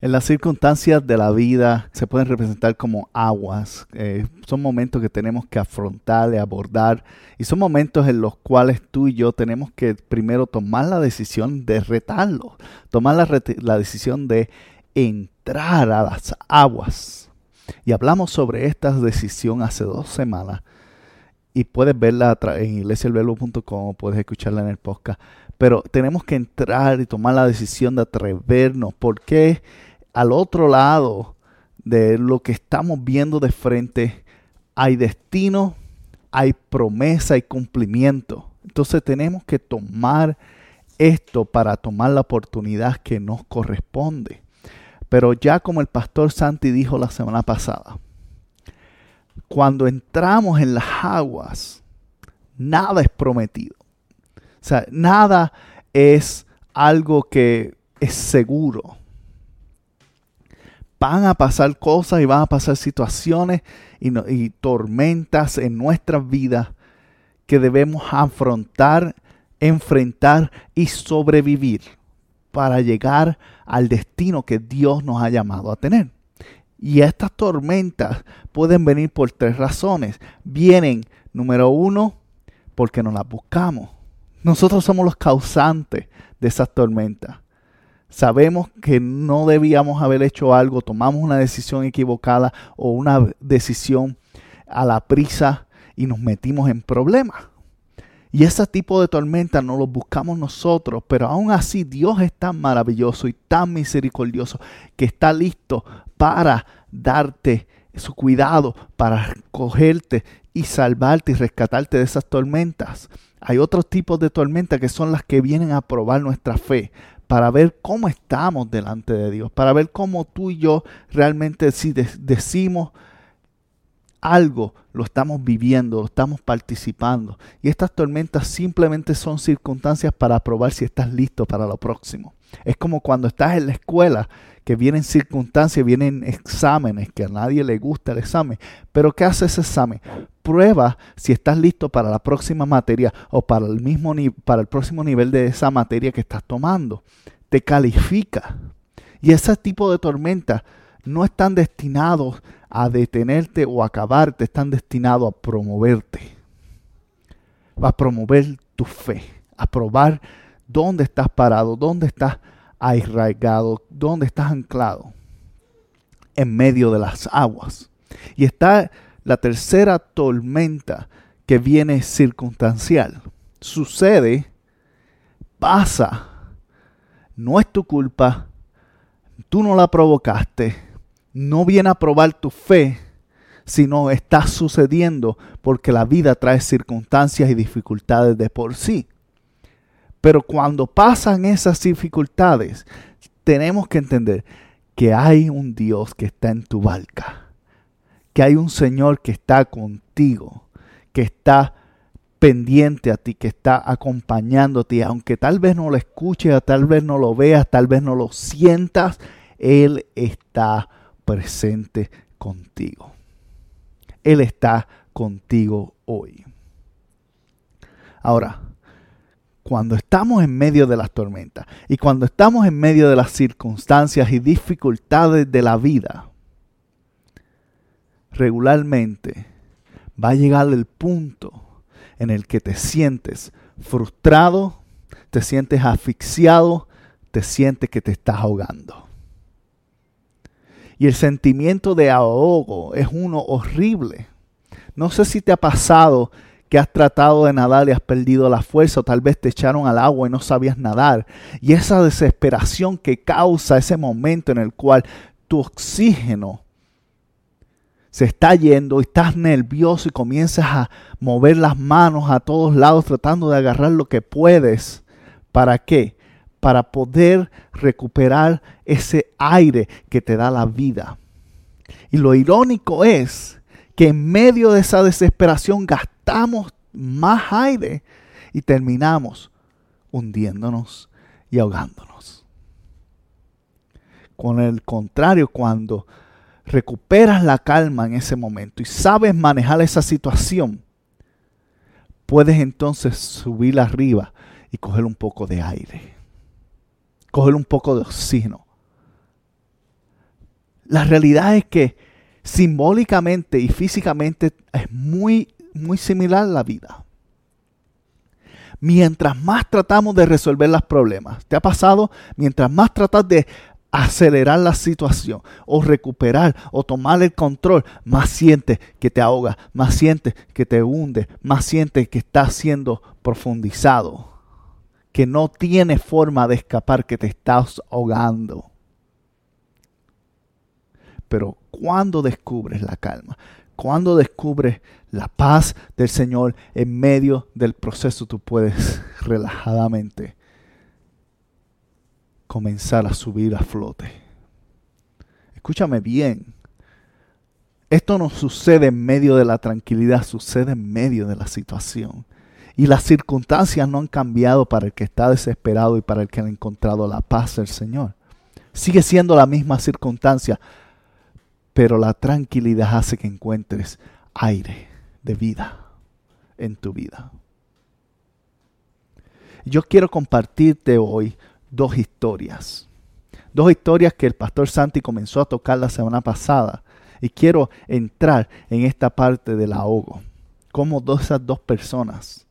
En las circunstancias de la vida se pueden representar como aguas. Eh, son momentos que tenemos que afrontar y abordar. Y son momentos en los cuales tú y yo tenemos que primero tomar la decisión de retarlo. Tomar la, decisión de entrar a las aguas. Y hablamos sobre esta decisión hace dos semanas. Y puedes verla en iglesialverbo.com o puedes escucharla en el podcast. Pero tenemos que entrar y tomar la decisión de atrevernos. ¿Por qué? Al otro lado de lo que estamos viendo de frente hay destino, hay promesa y cumplimiento. Entonces tenemos que tomar esto para tomar la oportunidad que nos corresponde. Pero ya como el pastor Santi dijo la semana pasada, cuando entramos en las aguas, nada es prometido. O sea, nada es algo que es seguro van a pasar cosas y van a pasar situaciones y, tormentas en nuestras vidas que debemos afrontar, enfrentar y sobrevivir para llegar al destino que Dios nos ha llamado a tener. Y estas tormentas pueden venir por tres razones. Vienen, número uno, porque nos las buscamos. Nosotros somos los causantes de esas tormentas sabemos que no debíamos haber hecho algo, tomamos una decisión equivocada o una decisión a la prisa y nos metimos en problemas. Y ese tipo de tormenta no los buscamos nosotros, pero aún así Dios es tan maravilloso y tan misericordioso que está listo para darte su cuidado, para cogerte y salvarte y rescatarte de esas tormentas. Hay otros tipos de tormentas que son las que vienen a probar nuestra fe, para ver cómo estamos delante de Dios, para ver cómo tú y yo realmente si decimos algo, lo estamos viviendo, lo estamos participando. Y estas tormentas simplemente son circunstancias para probar si estás listo para lo próximo. Es como cuando estás en la escuela, que vienen circunstancias, vienen exámenes, que a nadie le gusta el examen. Pero ¿qué hace ese examen? Prueba si estás listo para la próxima materia o para el, mismo para el próximo nivel de esa materia que estás tomando. Te califica. Y ese tipo de tormentas no están destinados a detenerte o acabarte, están destinados a promoverte. A promover tu fe, a probar dónde estás parado, dónde estás arraigado, dónde estás anclado. En medio de las aguas. Y está la tercera tormenta que viene circunstancial. Sucede, pasa, no es tu culpa, tú no la provocaste, no viene a probar tu fe, sino está sucediendo porque la vida trae circunstancias y dificultades de por sí. Pero cuando pasan esas dificultades, tenemos que entender que hay un Dios que está en tu barca que hay un Señor que está contigo, que está pendiente a ti, que está acompañándote, aunque tal vez no lo escuches, tal vez no lo veas, tal vez no lo sientas, Él está presente contigo. Él está contigo hoy. Ahora, cuando estamos en medio de las tormentas y cuando estamos en medio de las circunstancias y dificultades de la vida, regularmente va a llegar el punto en el que te sientes frustrado, te sientes asfixiado, te sientes que te estás ahogando. Y el sentimiento de ahogo es uno horrible. No sé si te ha pasado que has tratado de nadar y has perdido la fuerza o tal vez te echaron al agua y no sabías nadar. Y esa desesperación que causa ese momento en el cual tu oxígeno se está yendo y estás nervioso y comienzas a mover las manos a todos lados tratando de agarrar lo que puedes. ¿Para qué? Para poder recuperar ese aire que te da la vida. Y lo irónico es que en medio de esa desesperación gastamos más aire y terminamos hundiéndonos y ahogándonos. Con el contrario, cuando recuperas la calma en ese momento y sabes manejar esa situación, puedes entonces subir arriba y coger un poco de aire, coger un poco de oxígeno. La realidad es que simbólicamente y físicamente es muy, muy similar la vida. Mientras más tratamos de resolver los problemas, ¿te ha pasado? Mientras más tratas de acelerar la situación o recuperar o tomar el control, más sientes que te ahoga, más sientes que te hunde, más sientes que está siendo profundizado, que no tiene forma de escapar, que te estás ahogando. Pero cuando descubres la calma, cuando descubres la paz del Señor en medio del proceso, tú puedes relajadamente comenzar a subir a flote. Escúchame bien. Esto no sucede en medio de la tranquilidad, sucede en medio de la situación. Y las circunstancias no han cambiado para el que está desesperado y para el que ha encontrado la paz del Señor. Sigue siendo la misma circunstancia, pero la tranquilidad hace que encuentres aire de vida en tu vida. Yo quiero compartirte hoy dos historias. Dos historias que el pastor Santi comenzó a tocar la semana pasada. Y quiero entrar en esta parte del ahogo. Cómo dos, esas dos personas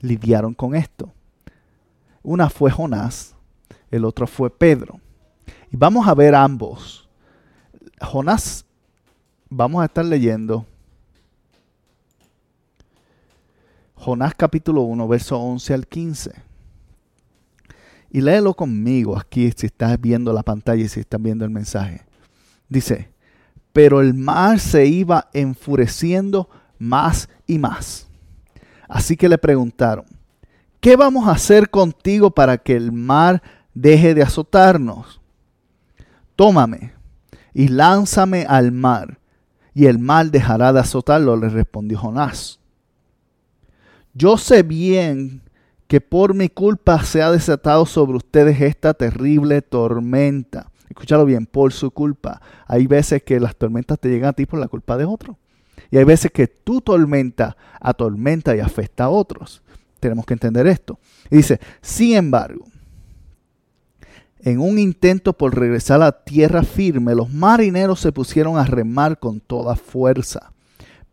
lidiaron con esto. Una fue Jonás, el otro fue Pedro. Y vamos a ver ambos. Jonás, vamos a estar leyendo Jonás capítulo 1, verso 11 al 15. Y léelo conmigo aquí si estás viendo la pantalla y si estás viendo el mensaje. Dice, pero el mar se iba enfureciendo más y más. Así que le preguntaron, ¿qué vamos a hacer contigo para que el mar deje de azotarnos? Tómame y lánzame al mar, y el mar dejará de azotarlo, le respondió Jonás. Yo sé bien que por mi culpa se ha desatado sobre ustedes esta terrible tormenta. Escúchalo bien, por su culpa. Hay veces que las tormentas te llegan a ti por la culpa de otro. Y hay veces que tu tormenta atormenta y afecta a otros. Tenemos que entender esto. Y dice, sin embargo, en un intento por regresar a tierra firme, los marineros se pusieron a remar con toda fuerza.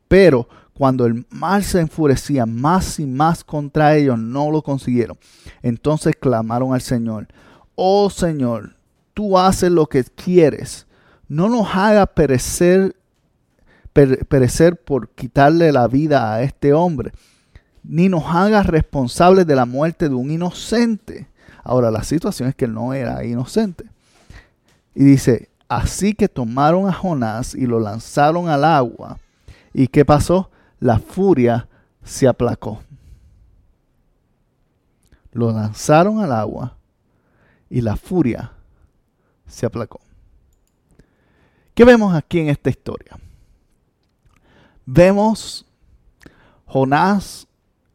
Pero cuando el mar se enfurecía más y más contra ellos, no lo consiguieron. Entonces clamaron al Señor, oh Señor, tú haces lo que quieres. No nos haga perecer, perecer por quitarle la vida a este hombre, ni nos hagas responsables de la muerte de un inocente. Ahora, la situación es que él no era inocente. Y dice, así que tomaron a Jonás y lo lanzaron al agua. ¿Y qué pasó? La furia se aplacó. Lo lanzaron al agua y la furia se aplacó. ¿Qué vemos aquí en esta historia? Vemos Jonás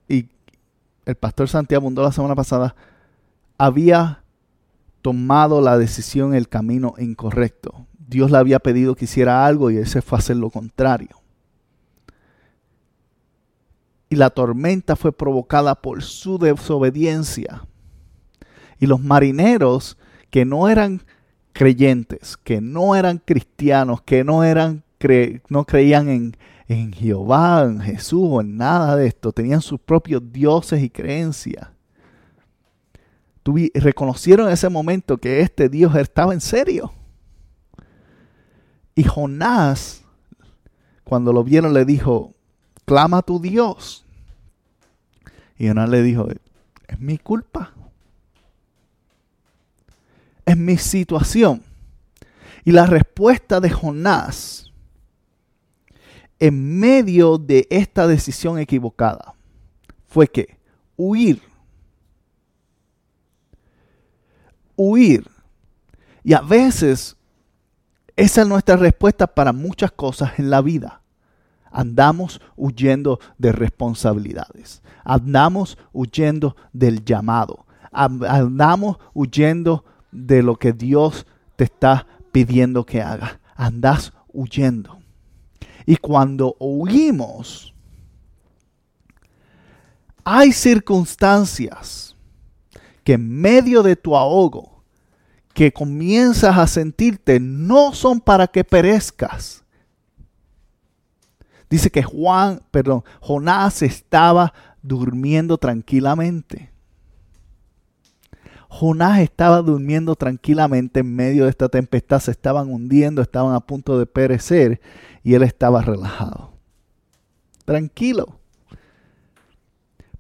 y el pastor Santiago Mundo la semana pasada había tomado la decisión, el camino incorrecto. Dios le había pedido que hiciera algo y él se fue hacer lo contrario y la tormenta fue provocada por su desobediencia. Y los marineros que no eran creyentes, que no eran cristianos, que no, eran no creían en, en Jehová, en Jesús o en nada de esto, tenían sus propios dioses y creencias. reconocieron en ese momento que este Dios estaba en serio. Y Jonás, cuando lo vieron, le dijo, clama a tu Dios. Y Jonás le dijo, es mi culpa. Es mi situación. Y la respuesta de Jonás, en medio de esta decisión equivocada, fue que huir. Huir. Y a veces Esa es nuestra respuesta para muchas cosas en la vida. Andamos huyendo de responsabilidades. Andamos huyendo del llamado. Andamos huyendo de lo que Dios te está pidiendo que haga. Andas huyendo. Y cuando huimos, hay circunstancias que en medio de tu ahogo, que comienzas a sentirte, no son para que perezcas. Dice que Juan, perdón, Jonás estaba durmiendo tranquilamente. Jonás estaba durmiendo tranquilamente en medio de esta tempestad, se estaban hundiendo, estaban a punto de perecer y él estaba relajado. Tranquilo.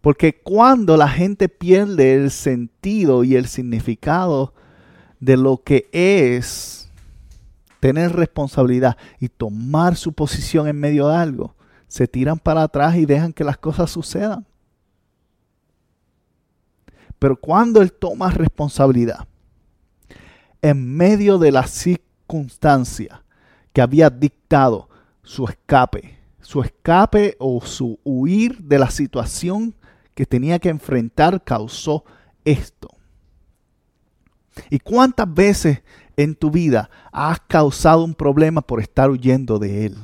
Porque cuando la gente pierde el sentido y el significado de lo que es tener responsabilidad y tomar su posición en medio de algo, se tiran para atrás y dejan que las cosas sucedan. Pero cuando él toma responsabilidad, en medio de la circunstancia que había dictado su escape, su escape o su huir de la situación que tenía que enfrentar causó esto. ¿Y cuántas veces en tu vida has causado un problema por estar huyendo de él?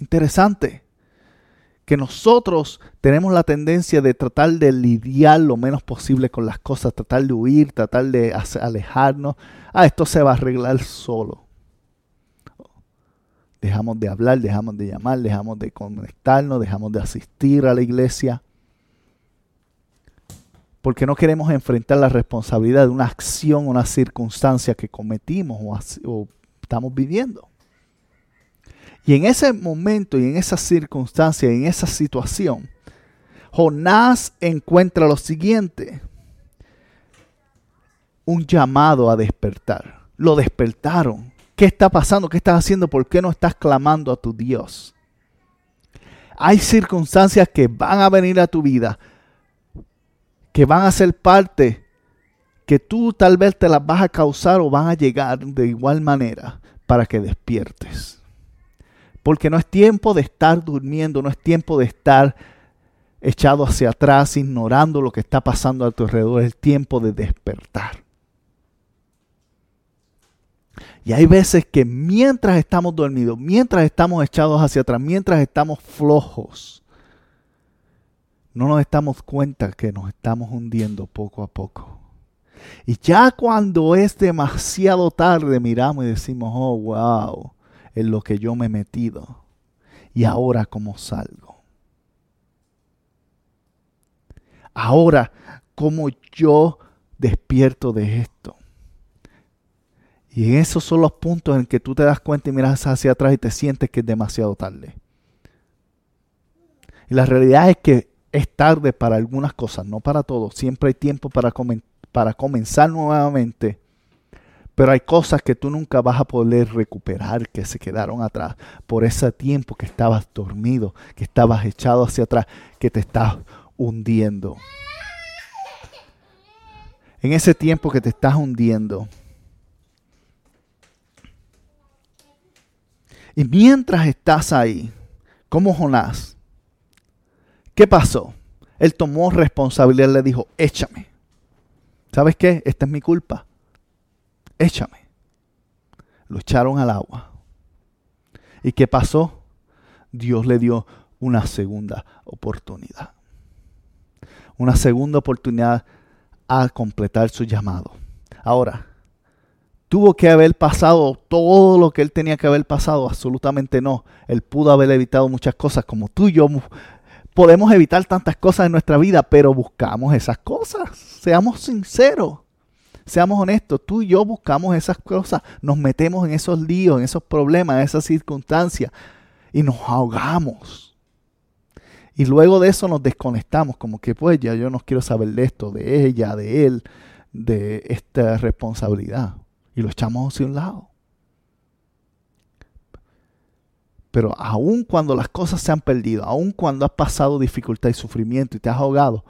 Interesante que nosotros tenemos la tendencia de tratar de lidiar lo menos posible con las cosas, tratar de huir, tratar de alejarnos. Ah, esto se va a arreglar solo. Dejamos de hablar, dejamos de llamar, dejamos de conectarnos, dejamos de asistir a la iglesia porque no queremos enfrentar la responsabilidad de una acción, una circunstancia que cometimos o, estamos viviendo. Y en ese momento y en esa circunstancia, en esa situación, Jonás encuentra lo siguiente, un llamado a despertar. Lo despertaron. ¿Qué está pasando? ¿Qué estás haciendo? ¿Por qué no estás clamando a tu Dios? Hay circunstancias que van a venir a tu vida que van a ser parte que tú tal vez te las vas a causar o van a llegar de igual manera para que despiertes. Porque no es tiempo de estar durmiendo, no es tiempo de estar echado hacia atrás, ignorando lo que está pasando a tu alrededor, es tiempo de despertar. Y hay veces que mientras estamos dormidos, mientras estamos echados hacia atrás, mientras estamos flojos, no nos damos cuenta que nos estamos hundiendo poco a poco. Y ya cuando es demasiado tarde miramos y decimos, oh, wow, en lo que yo me he metido. Y ahora cómo salgo. Ahora cómo yo despierto de esto. Y esos son los puntos en que tú te das cuenta y miras hacia atrás y te sientes que es demasiado tarde. Y la realidad es que es tarde para algunas cosas, no para todo. Siempre hay tiempo para, para comenzar nuevamente. Pero hay cosas que tú nunca vas a poder recuperar que se quedaron atrás por ese tiempo que estabas dormido, que estabas echado hacia atrás, que te estás hundiendo. En ese tiempo que te estás hundiendo. Y mientras estás ahí, como Jonás, ¿Qué pasó? Él tomó responsabilidad le dijo, échame. ¿Sabes qué? Esta es mi culpa. Échame. Lo echaron al agua. ¿Y qué pasó? Dios le dio una segunda oportunidad. Una segunda oportunidad a completar su llamado. Ahora, ¿tuvo que haber pasado todo lo que él tenía que haber pasado? Absolutamente no. Él pudo haber evitado muchas cosas como tú y yo podemos evitar tantas cosas en nuestra vida, pero buscamos esas cosas. Seamos sinceros. Seamos honestos, tú y yo buscamos esas cosas, nos metemos en esos líos, en esos problemas, en esas circunstancias y nos ahogamos. Y luego de eso nos desconectamos, como que pues ya yo no quiero saber de esto, de ella, de él, de esta responsabilidad. Y lo echamos hacia un lado. Pero aun cuando las cosas se han perdido, aun cuando has pasado dificultad y sufrimiento y te has ahogado,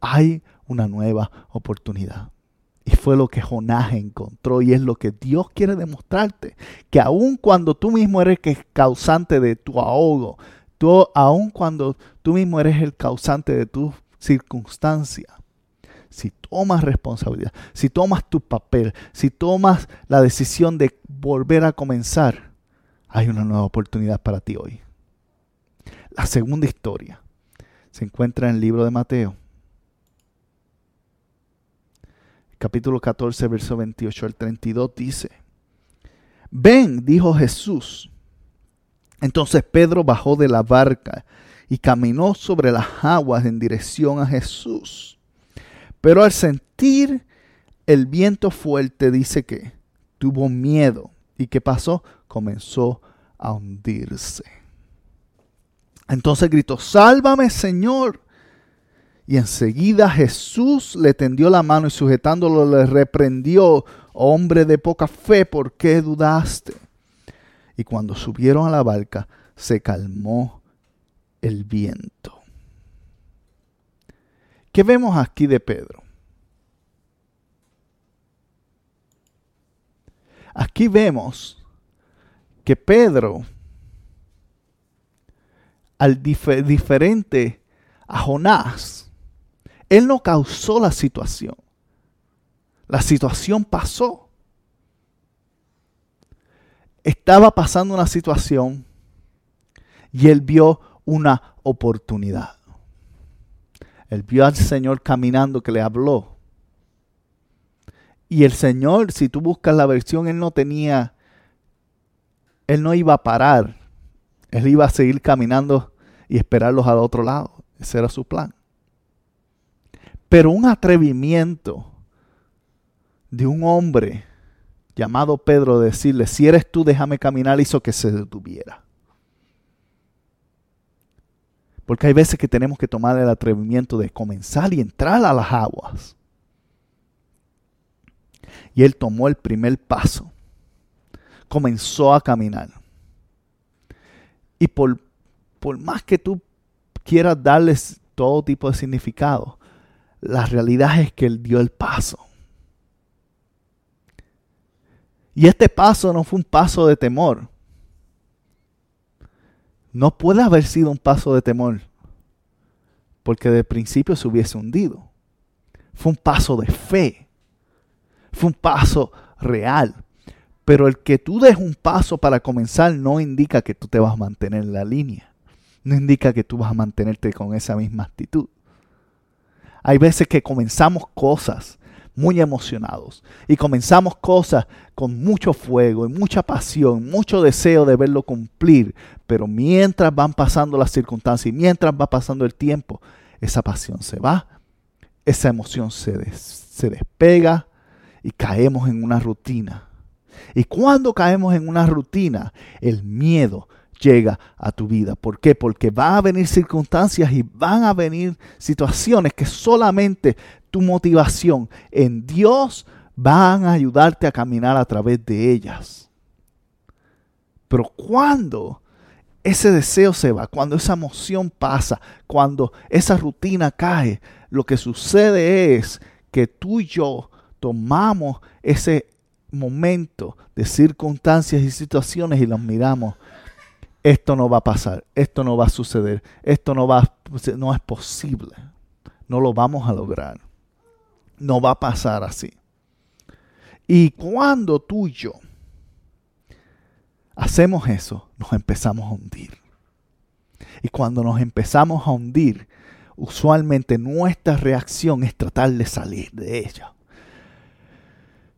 hay una nueva oportunidad. Y fue lo que Jonás encontró y es lo que Dios quiere demostrarte. Que aun cuando tú mismo eres el causante de tu ahogo, tú, aun cuando tú mismo eres el causante de tu circunstancia, si tomas responsabilidad, si tomas tu papel, si tomas la decisión de volver a comenzar, hay una nueva oportunidad para ti hoy. La segunda historia se encuentra en el libro de Mateo. Capítulo 14, verso 28 al 32 dice, Ven, dijo Jesús. Entonces Pedro bajó de la barca y caminó sobre las aguas en dirección a Jesús. Pero al sentir el viento fuerte, dice que tuvo miedo. ¿Y qué pasó? Comenzó a hundirse. Entonces gritó, sálvame Señor. Y enseguida Jesús le tendió la mano y sujetándolo le reprendió, hombre de poca fe, ¿por qué dudaste? Y cuando subieron a la barca, se calmó el viento. ¿Qué vemos aquí de Pedro? Aquí vemos que Pedro, al diferente a Jonás, él no causó la situación. La situación pasó. Estaba pasando una situación y él vio una oportunidad. Él vio al Señor caminando que le habló. Y el Señor, si tú buscas la versión, él no tenía, él no iba a parar. Él iba a seguir caminando y esperarlos al otro lado. Ese era su plan. Pero un atrevimiento de un hombre llamado Pedro decirle, si eres tú, déjame caminar, hizo que se detuviera. Porque hay veces que tenemos que tomar el atrevimiento de comenzar y entrar a las aguas. Y él tomó el primer paso. Comenzó a caminar. Y por, por más que tú quieras darles todo tipo de significado, la realidad es que él dio el paso. Y este paso no fue un paso de temor no puede haber sido un paso de temor, porque de principio se hubiese hundido. Fue un paso de fe, fue un paso real. Pero el que tú des un paso para comenzar no indica que tú te vas a mantener en la línea. No indica que tú vas a mantenerte con esa misma actitud. Hay veces que comenzamos cosas muy emocionados y comenzamos cosas con mucho fuego y mucha pasión, mucho deseo de verlo cumplir, pero mientras van pasando las circunstancias y mientras va pasando el tiempo, esa pasión se va, esa emoción se, se despega y caemos en una rutina. Y cuando caemos en una rutina, el miedo llega a tu vida. ¿Por qué? Porque van a venir circunstancias y van a venir situaciones que solamente tu motivación en Dios van a ayudarte a caminar a través de ellas. Pero cuando ese deseo se va, cuando esa emoción pasa, cuando esa rutina cae, lo que sucede es que tú y yo tomamos ese momento de circunstancias y situaciones y los miramos. Esto no va a pasar, esto no va a suceder, esto no, va, no es posible, no lo vamos a lograr no va a pasar así. Y cuando tú y yo hacemos eso, nos empezamos a hundir. Y cuando nos empezamos a hundir, usualmente nuestra reacción es tratar de salir de ella.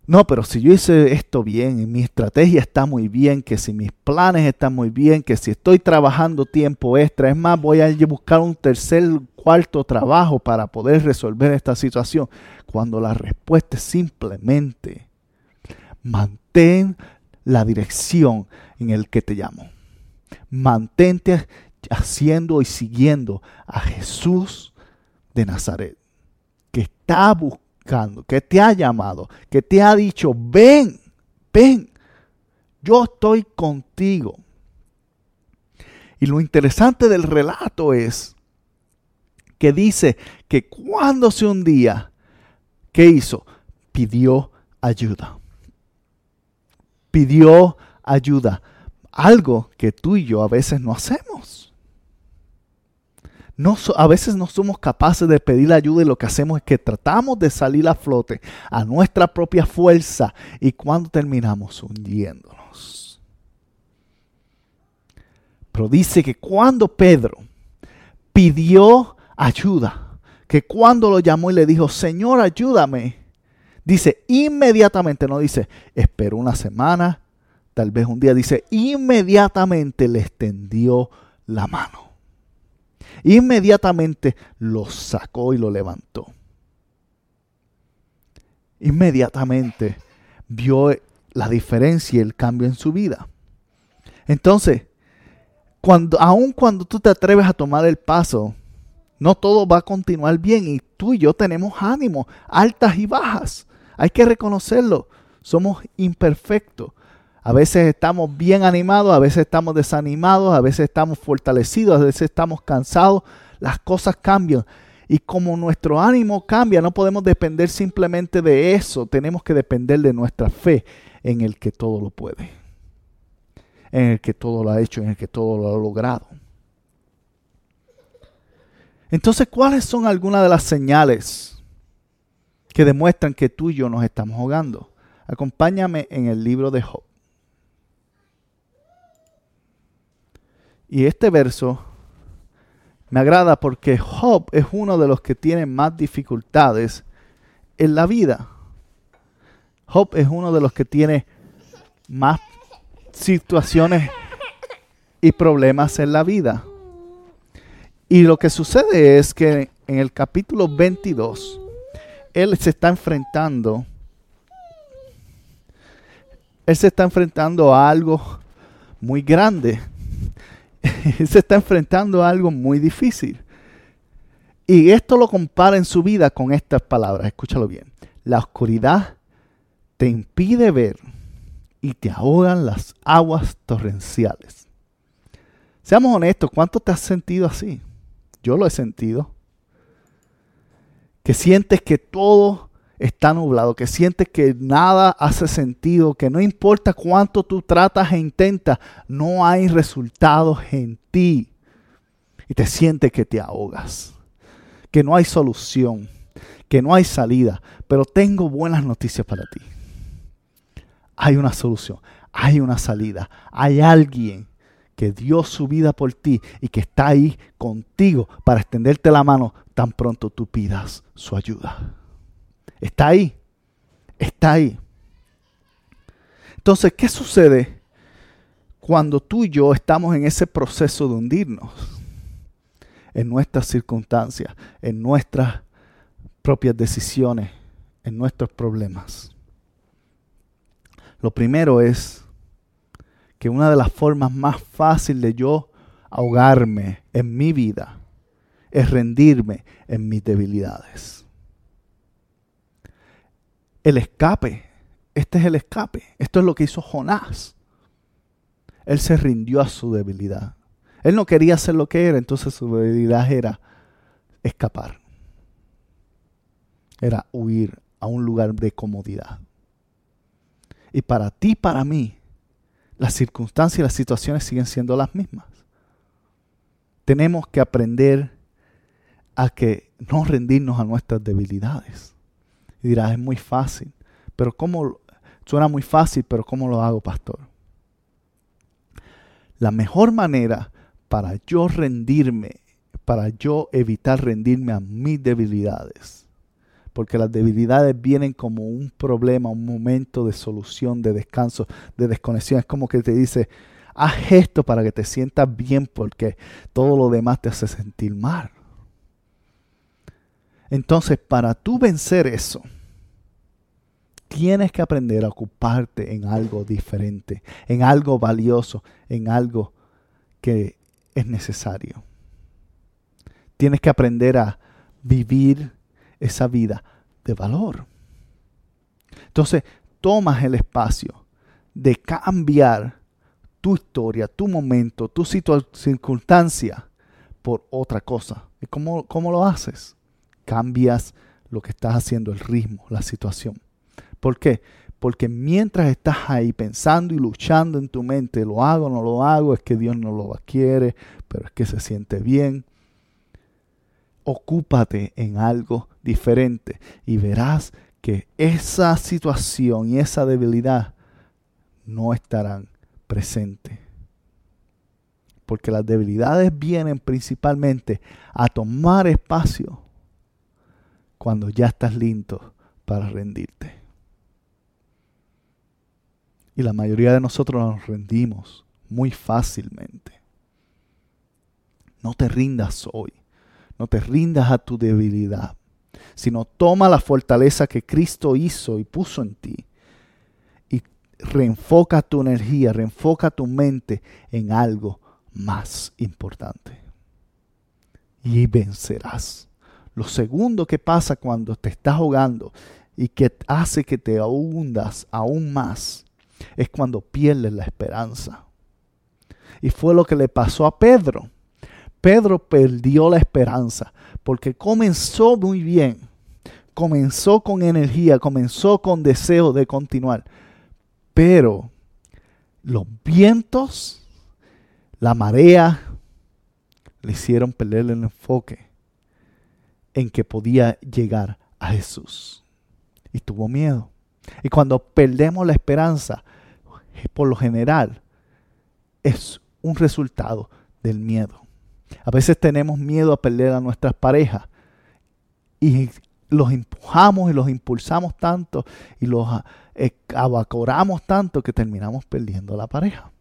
No, pero si yo hice esto bien, mi estrategia está muy bien, que si mis planes están muy bien, que si estoy trabajando tiempo extra, es más, voy a buscar un tercer, cuarto trabajo para poder resolver esta situación. Cuando la respuesta es simplemente mantén la dirección en el que te llamo. Mantente haciendo y siguiendo a Jesús de Nazaret, que está buscando que te ha llamado, que te ha dicho, ven, ven, yo estoy contigo. Y lo interesante del relato es que dice que cuando se hundía, ¿qué hizo? pidió ayuda. Pidió ayuda. Algo que tú y yo a veces no hacemos. A veces no somos capaces de pedir ayuda y lo que hacemos es que tratamos de salir a flote a nuestra propia fuerza y cuando terminamos hundiéndonos. Pero dice que cuando Pedro pidió ayuda, que cuando lo llamó y le dijo, Señor, ayúdame, dice inmediatamente, no dice, espero una semana, tal vez un día, dice, inmediatamente le extendió la mano. Inmediatamente lo sacó y lo levantó. Inmediatamente vio la diferencia y el cambio en su vida. Entonces, cuando, aun cuando tú te atreves a tomar el paso, no todo va a continuar bien y tú y yo tenemos ánimo, altas y bajas. Hay que reconocerlo. Somos imperfectos. A veces estamos bien animados, a veces estamos desanimados, a veces estamos fortalecidos, a veces estamos cansados. Las cosas cambian. Y como nuestro ánimo cambia, no podemos depender simplemente de eso. Tenemos que depender de nuestra fe en el que todo lo puede. En el que todo lo ha hecho, en el que todo lo ha logrado. Entonces, ¿cuáles son algunas de las señales que demuestran que tú y yo nos estamos ahogando? Acompáñame en el libro de Job. Y este verso me agrada porque Job es uno de los que tiene más dificultades en la vida. Job es uno de los que tiene más situaciones y problemas en la vida. Y lo que sucede es que en el capítulo 22, él se está enfrentando, él se está enfrentando a algo muy grande. se está enfrentando a algo muy difícil. Y esto lo compara en su vida con estas palabras. Escúchalo bien. La oscuridad te impide ver y te ahogan las aguas torrenciales. Seamos honestos, ¿cuánto te has sentido así? Yo lo he sentido. Que sientes que todo está nublado, que sientes que nada hace sentido, que no importa cuánto tú tratas e intentas, no hay resultados en ti. Y te sientes que te ahogas, que no hay solución, que no hay salida. Pero tengo buenas noticias para ti. Hay una solución, hay una salida, hay alguien que dio su vida por ti y que está ahí contigo para extenderte la mano tan pronto tú pidas su ayuda. Está ahí, está ahí. Entonces, ¿qué sucede cuando tú y yo estamos en ese proceso de hundirnos? En nuestras circunstancias, en nuestras propias decisiones, en nuestros problemas. Lo primero es que una de las formas más fáciles de yo ahogarme en mi vida es rendirme en mis debilidades. El escape, este es el escape, esto es lo que hizo Jonás. Él se rindió a su debilidad. Él no quería ser lo que era, entonces su debilidad era escapar. Era huir a un lugar de comodidad. Y para ti, para mí, las circunstancias y las situaciones siguen siendo las mismas. Tenemos que aprender a que no rendirnos a nuestras debilidades. Y dirás, es muy fácil. Pero ¿cómo? Suena muy fácil, pero ¿cómo lo hago, pastor? La mejor manera para yo rendirme, para yo evitar rendirme a mis debilidades, porque las debilidades vienen como un problema, un momento de solución, de descanso, de desconexión. Es como que te dice, haz esto para que te sientas bien porque todo lo demás te hace sentir mal. Entonces, para tú vencer eso, tienes que aprender a ocuparte en algo diferente, en algo valioso, en algo que es necesario. Tienes que aprender a vivir esa vida de valor. Entonces, tomas el espacio de cambiar tu historia, tu momento, tu circunstancia por otra cosa. ¿Y cómo, cómo lo haces? Cambias lo que estás haciendo, el ritmo, la situación. ¿Por qué? Porque mientras estás ahí pensando y luchando en tu mente, lo hago, no lo hago, es que Dios no lo quiere, pero es que se siente bien. Ocúpate en algo diferente y verás que esa situación y esa debilidad no estarán presentes. Porque las debilidades vienen principalmente a tomar espacio cuando ya estás listo para rendirte. Y la mayoría de nosotros nos rendimos muy fácilmente. No te rindas hoy. No te rindas a tu debilidad. Sino toma la fortaleza que Cristo hizo y puso en ti. Y reenfoca tu energía, reenfoca tu mente en algo más importante. Y vencerás. Lo segundo que pasa cuando te estás ahogando y que hace que te hundas aún más es cuando pierdes la esperanza. Y fue lo que le pasó a Pedro. Pedro perdió la esperanza porque comenzó muy bien, comenzó con energía, comenzó con deseo de continuar, pero los vientos, la marea, le hicieron perder el enfoque en que podía llegar a Jesús. Y tuvo miedo. Y cuando perdemos la esperanza, por lo general, es un resultado del miedo. A veces tenemos miedo a perder a nuestras parejas y los empujamos y los impulsamos tanto y los eh, abacoramos tanto que terminamos perdiendo la pareja.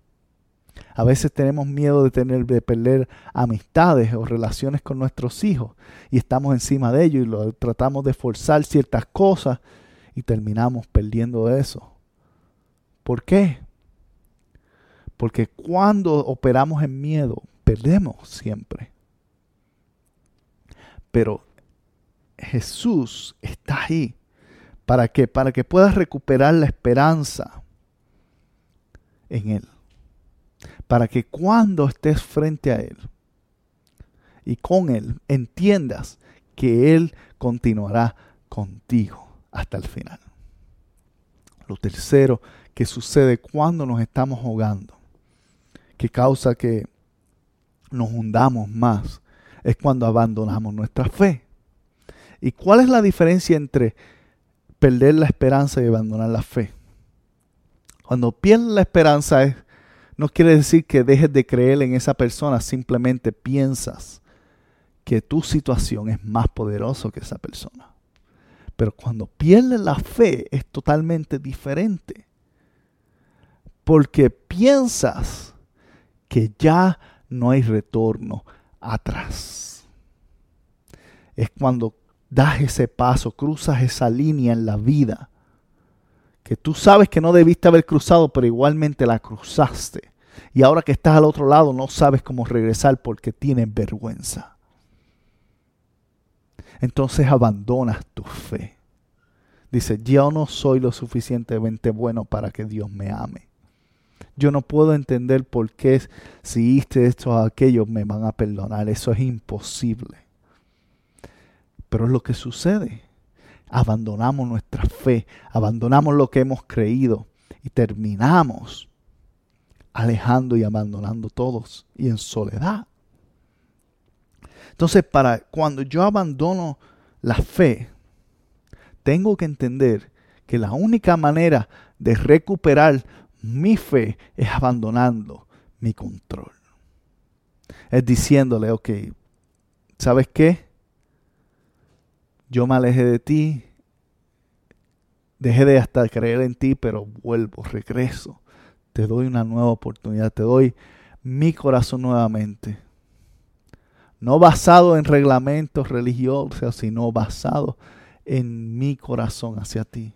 A veces tenemos miedo de, tener, de perder amistades o relaciones con nuestros hijos y estamos encima de ellos y lo, tratamos de forzar ciertas cosas y terminamos perdiendo eso. ¿Por qué? Porque cuando operamos en miedo, perdemos siempre. Pero Jesús está ahí. ¿Para qué? Para que puedas recuperar la esperanza en Él. Para que cuando estés frente a Él y con Él entiendas que Él continuará contigo hasta el final. Lo tercero que sucede cuando nos estamos ahogando, que causa que nos hundamos más, es cuando abandonamos nuestra fe. ¿Y cuál es la diferencia entre perder la esperanza y abandonar la fe? Cuando pierdes la esperanza no quiere decir que dejes de creer en esa persona, simplemente piensas que tu situación es más poderosa que esa persona. Pero cuando pierdes la fe es totalmente diferente. Porque piensas que ya no hay retorno atrás. Es cuando das ese paso, cruzas esa línea en la vida, que tú sabes que no debiste haber cruzado, pero igualmente la cruzaste. Y ahora que estás al otro lado no sabes cómo regresar porque tienes vergüenza. Entonces abandonas tu fe. Dice, yo no soy lo suficientemente bueno para que Dios me ame. Yo no puedo entender por qué si hice esto o aquello me van a perdonar. Eso es imposible. Pero es lo que sucede. Abandonamos nuestra fe, abandonamos lo que hemos creído y terminamos alejando y abandonando todos y en soledad. Entonces, para cuando yo abandono la fe, tengo que entender que la única manera de recuperar mi fe es abandonando mi control. Es diciéndole, ok, ¿sabes qué? Yo me alejé de ti, dejé de hasta creer en ti, pero vuelvo, regreso. Te doy una nueva oportunidad, te doy mi corazón nuevamente. No basado en reglamentos religiosos, sino basado en mi corazón hacia ti.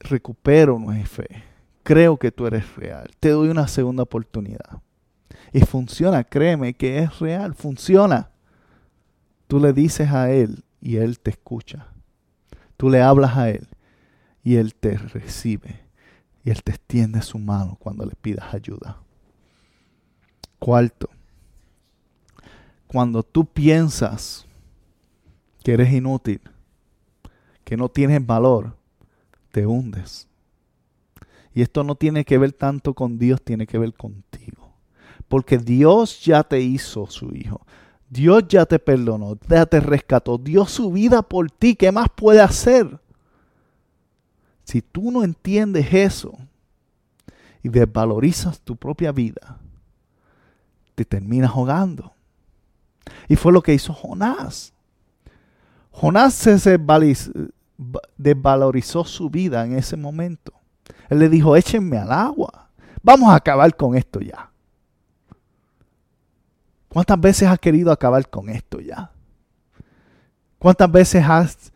recupero mi fe. Creo que tú eres real. Te doy una segunda oportunidad. Y funciona, créeme que es real, funciona. Tú le dices a Él y Él te escucha. Tú le hablas a Él y Él te recibe. Y Él te extiende su mano cuando le pidas ayuda. Cuarto, cuando tú piensas que eres inútil, que no tienes valor, te hundes. Y esto no tiene que ver tanto con Dios, tiene que ver contigo. Porque Dios ya te hizo su hijo. Dios ya te perdonó, ya te rescató, dio su vida por ti. ¿Qué más puede hacer? Si tú no entiendes eso y desvalorizas tu propia vida, te terminas ahogando. Y fue lo que hizo Jonás. Jonás se desvalorizó su vida en ese momento. Él le dijo, échenme al agua. Vamos a acabar con esto ya. ¿Cuántas veces has querido acabar con esto ya? ¿Cuántas veces has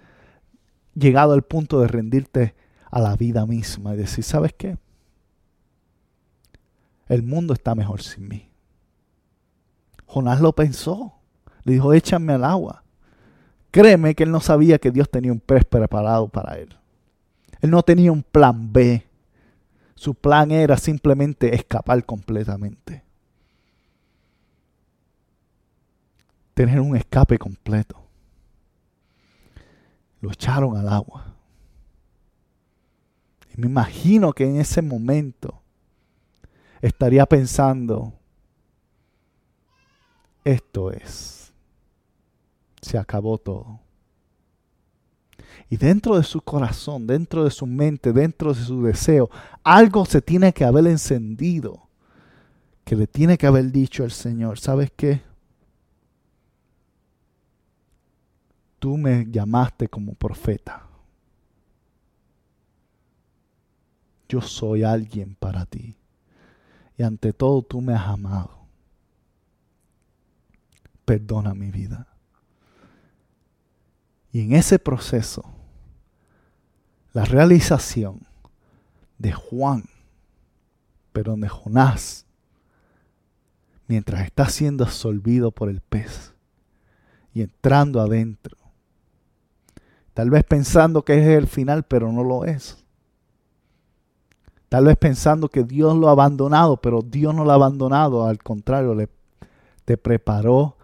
llegado al punto de rendirte a la vida misma y decir, ¿sabes qué? El mundo está mejor sin mí. Jonás lo pensó. Le dijo, échame al agua. Créeme que él no sabía que Dios tenía un pez preparado para él. Él no tenía un plan B. Su plan era simplemente escapar completamente. tener un escape completo. Lo echaron al agua. Y me imagino que en ese momento estaría pensando, esto es, se acabó todo. Y dentro de su corazón, dentro de su mente, dentro de su deseo, algo se tiene que haber encendido, que le tiene que haber dicho al Señor, ¿sabes qué? tú me llamaste como profeta. Yo soy alguien para ti. Y ante todo tú me has amado. Perdona mi vida. Y en ese proceso, la realización de Juan, pero de Jonás, mientras está siendo absorbido por el pez y entrando adentro, Tal vez pensando que es el final, pero no lo es. Tal vez pensando que Dios lo ha abandonado, pero Dios no lo ha abandonado. Al contrario, le, te preparó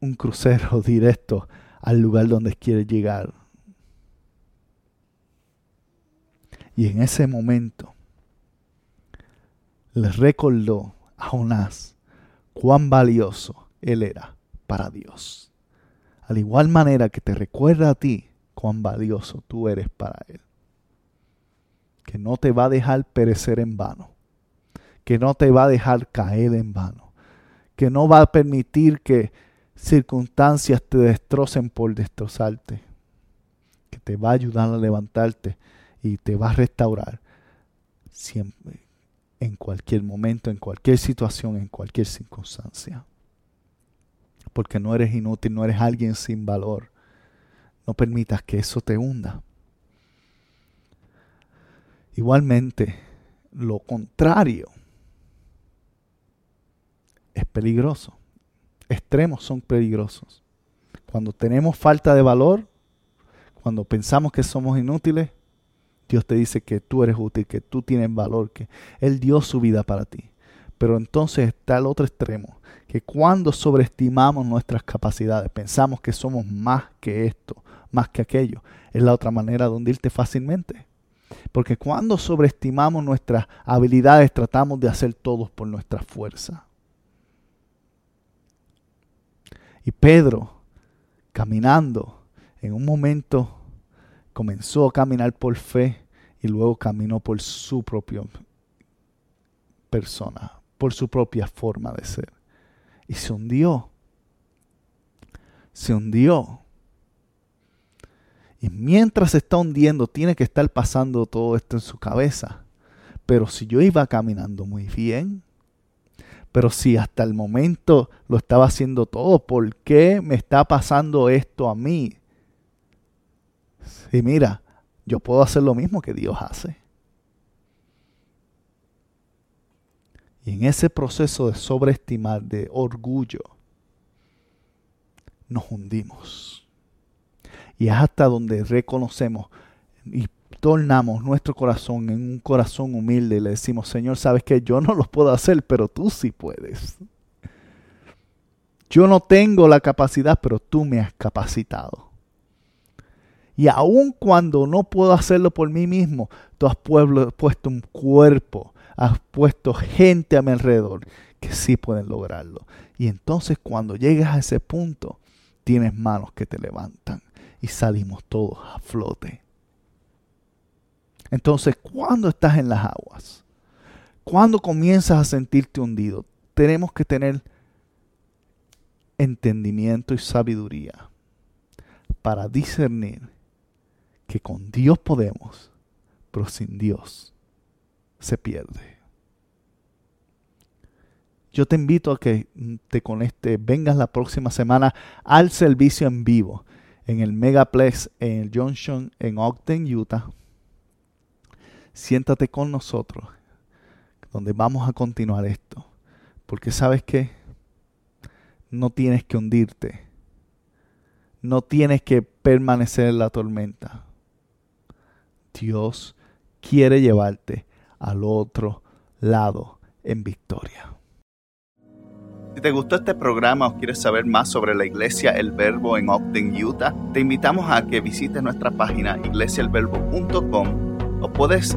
un crucero directo al lugar donde quieres llegar. Y en ese momento le recordó a Jonás cuán valioso él era para Dios al igual manera que te recuerda a ti cuán valioso tú eres para Él. Que no te va a dejar perecer en vano, que no te va a dejar caer en vano, que no va a permitir que circunstancias te destrocen por destrozarte, que te va a ayudar a levantarte y te va a restaurar siempre, en cualquier momento, en cualquier situación, en cualquier circunstancia porque no eres inútil, no eres alguien sin valor. No permitas que eso te hunda. Igualmente, lo contrario es peligroso. Extremos son peligrosos. Cuando tenemos falta de valor, cuando pensamos que somos inútiles, Dios te dice que tú eres útil, que tú tienes valor, que Él dio su vida para ti. Pero entonces está el otro extremo, que cuando sobreestimamos nuestras capacidades, pensamos que somos más que esto, más que aquello, es la otra manera de hundirte fácilmente. Porque cuando sobreestimamos nuestras habilidades, tratamos de hacer todo por nuestra fuerza. Y Pedro, caminando, en un momento comenzó a caminar por fe y luego caminó por su propia persona, por su propia forma de ser y se hundió. Se hundió. Y mientras se está hundiendo, tiene que estar pasando todo esto en su cabeza. Pero si yo iba caminando muy bien, pero si hasta el momento lo estaba haciendo todo, ¿por qué me está pasando esto a mí? Y mira, yo puedo hacer lo mismo que Dios hace. Y en ese proceso de sobreestimar, de orgullo, nos hundimos. Y es hasta donde reconocemos y tornamos nuestro corazón en un corazón humilde y le decimos, Señor, sabes que yo no lo puedo hacer, pero tú sí puedes. Yo no tengo la capacidad, pero tú me has capacitado. Y aun cuando no puedo hacerlo por mí mismo, tú has puesto un cuerpo, has puesto gente a mi alrededor que sí pueden lograrlo. Y entonces cuando llegas a ese punto, tienes manos que te levantan y salimos todos a flote. Entonces, cuando estás en las aguas, cuando comienzas a sentirte hundido, tenemos que tener entendimiento y sabiduría para discernir que con Dios podemos, pero sin Dios se pierde. Yo te invito a que te conectes, vengas la próxima semana al servicio en vivo en el Megaplex en el Junction en Ogden, Utah. Siéntate con nosotros, donde vamos a continuar esto. Porque sabes que no tienes que hundirte. No tienes que permanecer en la tormenta. Dios quiere llevarte al otro lado en victoria. Si te gustó este programa o quieres saber más sobre la iglesia El Verbo en Ogden, Utah, te invitamos a que visites nuestra página iglesiaelverbo.com o puedes